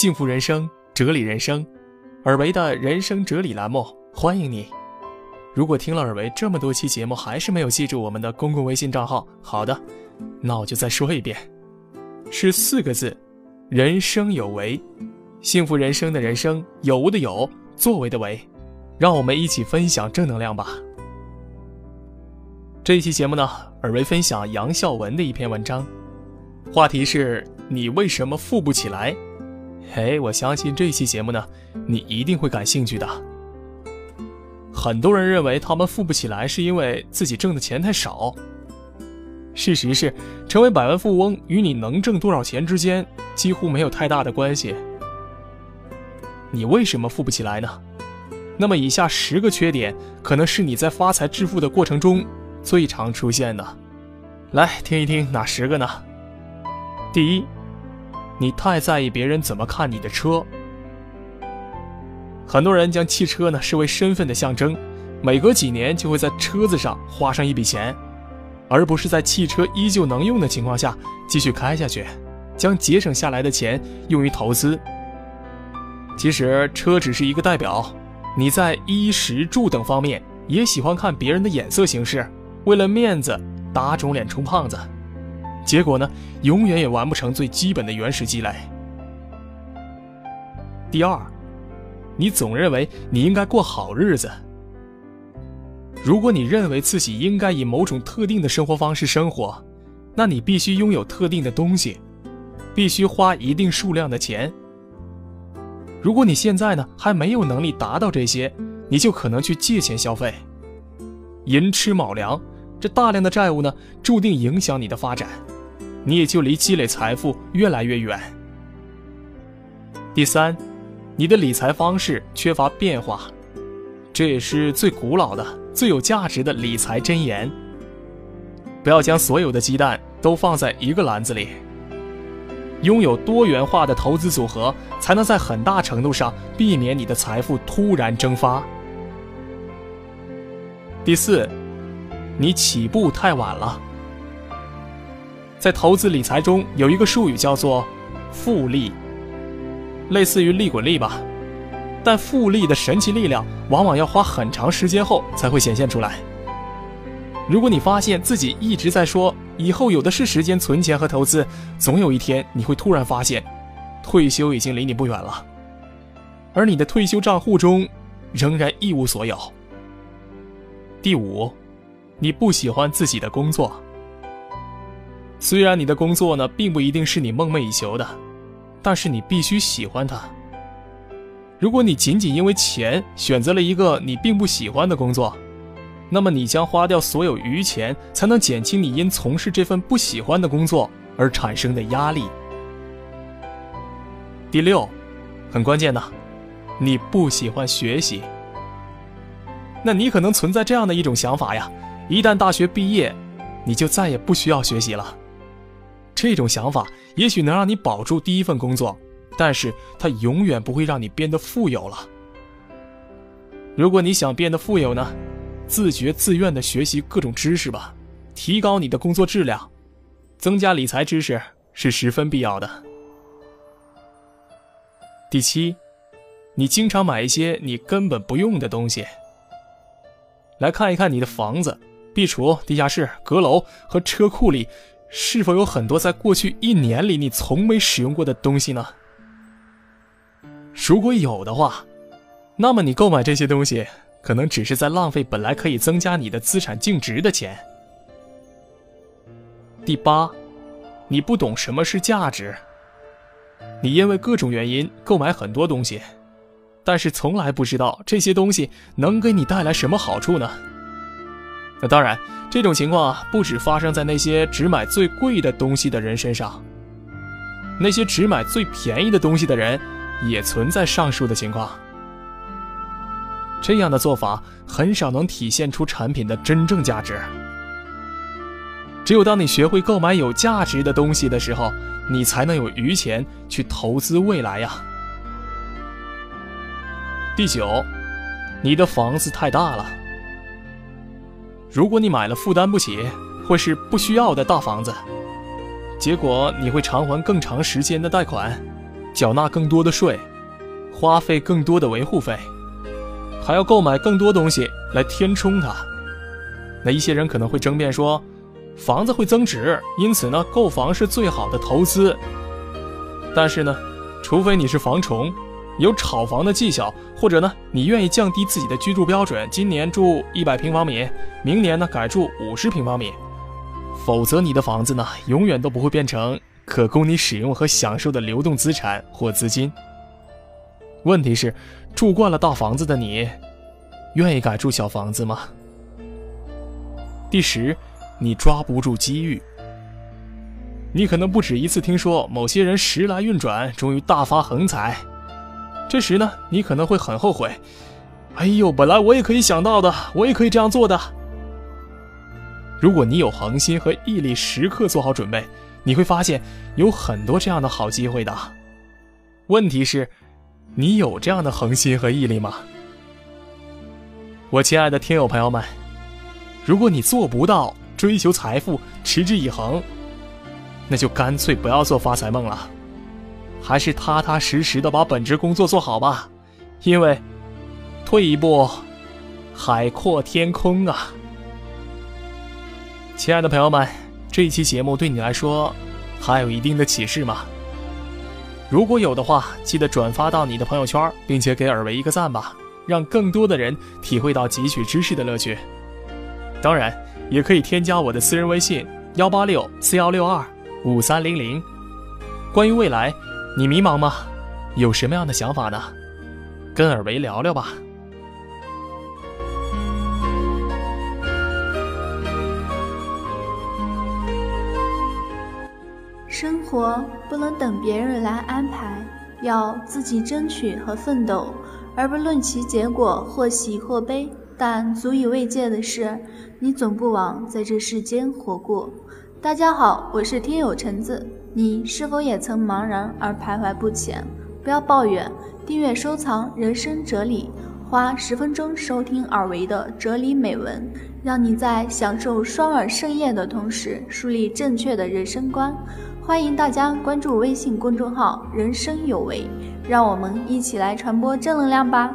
幸福人生，哲理人生，尔维的人生哲理栏目，欢迎你。如果听了尔维这么多期节目还是没有记住我们的公共微信账号，好的，那我就再说一遍，是四个字：人生有为。幸福人生的人生，有无的有，作为的为，让我们一起分享正能量吧。这一期节目呢，尔维分享杨孝文的一篇文章，话题是你为什么富不起来？嘿，我相信这期节目呢，你一定会感兴趣的。很多人认为他们富不起来是因为自己挣的钱太少。事实是，成为百万富翁与你能挣多少钱之间几乎没有太大的关系。你为什么富不起来呢？那么以下十个缺点可能是你在发财致富的过程中。最常出现的，来听一听哪十个呢？第一，你太在意别人怎么看你的车。很多人将汽车呢视为身份的象征，每隔几年就会在车子上花上一笔钱，而不是在汽车依旧能用的情况下继续开下去，将节省下来的钱用于投资。其实车只是一个代表，你在衣食住等方面也喜欢看别人的眼色行事。为了面子打肿脸充胖子，结果呢，永远也完不成最基本的原始积累。第二，你总认为你应该过好日子。如果你认为自己应该以某种特定的生活方式生活，那你必须拥有特定的东西，必须花一定数量的钱。如果你现在呢还没有能力达到这些，你就可能去借钱消费，寅吃卯粮。这大量的债务呢，注定影响你的发展，你也就离积累财富越来越远。第三，你的理财方式缺乏变化，这也是最古老的、最有价值的理财箴言。不要将所有的鸡蛋都放在一个篮子里，拥有多元化的投资组合，才能在很大程度上避免你的财富突然蒸发。第四。你起步太晚了。在投资理财中有一个术语叫做“复利”，类似于利滚利吧。但复利的神奇力量往往要花很长时间后才会显现出来。如果你发现自己一直在说以后有的是时间存钱和投资，总有一天你会突然发现，退休已经离你不远了，而你的退休账户中仍然一无所有。第五。你不喜欢自己的工作，虽然你的工作呢并不一定是你梦寐以求的，但是你必须喜欢它。如果你仅仅因为钱选择了一个你并不喜欢的工作，那么你将花掉所有余钱才能减轻你因从事这份不喜欢的工作而产生的压力。第六，很关键的，你不喜欢学习，那你可能存在这样的一种想法呀。一旦大学毕业，你就再也不需要学习了。这种想法也许能让你保住第一份工作，但是它永远不会让你变得富有了。如果你想变得富有呢，自觉自愿的学习各种知识吧，提高你的工作质量，增加理财知识是十分必要的。第七，你经常买一些你根本不用的东西。来看一看你的房子。壁橱、地下室、阁楼和车库里，是否有很多在过去一年里你从没使用过的东西呢？如果有的话，那么你购买这些东西，可能只是在浪费本来可以增加你的资产净值的钱。第八，你不懂什么是价值。你因为各种原因购买很多东西，但是从来不知道这些东西能给你带来什么好处呢？那当然，这种情况啊，不止发生在那些只买最贵的东西的人身上，那些只买最便宜的东西的人，也存在上述的情况。这样的做法很少能体现出产品的真正价值。只有当你学会购买有价值的东西的时候，你才能有余钱去投资未来呀。第九，你的房子太大了。如果你买了负担不起或是不需要的大房子，结果你会偿还更长时间的贷款，缴纳更多的税，花费更多的维护费，还要购买更多东西来填充它。那一些人可能会争辩说，房子会增值，因此呢，购房是最好的投资。但是呢，除非你是房虫，有炒房的技巧，或者呢，你愿意降低自己的居住标准，今年住一百平方米，明年呢改住五十平方米，否则你的房子呢，永远都不会变成可供你使用和享受的流动资产或资金。问题是，住惯了大房子的你，愿意改住小房子吗？第十，你抓不住机遇。你可能不止一次听说某些人时来运转，终于大发横财。这时呢，你可能会很后悔。哎呦，本来我也可以想到的，我也可以这样做的。如果你有恒心和毅力，时刻做好准备，你会发现有很多这样的好机会的。问题是，你有这样的恒心和毅力吗？我亲爱的听友朋友们。如果你做不到追求财富，持之以恒，那就干脆不要做发财梦了，还是踏踏实实的把本职工作做好吧。因为，退一步，海阔天空啊！亲爱的朋友们，这一期节目对你来说还有一定的启示吗？如果有的话，记得转发到你的朋友圈，并且给尔维一个赞吧，让更多的人体会到汲取知识的乐趣。当然，也可以添加我的私人微信幺八六四幺六二五三零零。关于未来，你迷茫吗？有什么样的想法呢？跟尔维聊聊吧。生活不能等别人来安排，要自己争取和奋斗，而不论其结果或喜或悲。但足以慰藉的是，你总不枉在这世间活过。大家好，我是听友橙子，你是否也曾茫然而徘徊不前？不要抱怨，订阅收藏人生哲理，花十分钟收听耳维的哲理美文，让你在享受双耳盛宴的同时，树立正确的人生观。欢迎大家关注微信公众号“人生有为”，让我们一起来传播正能量吧。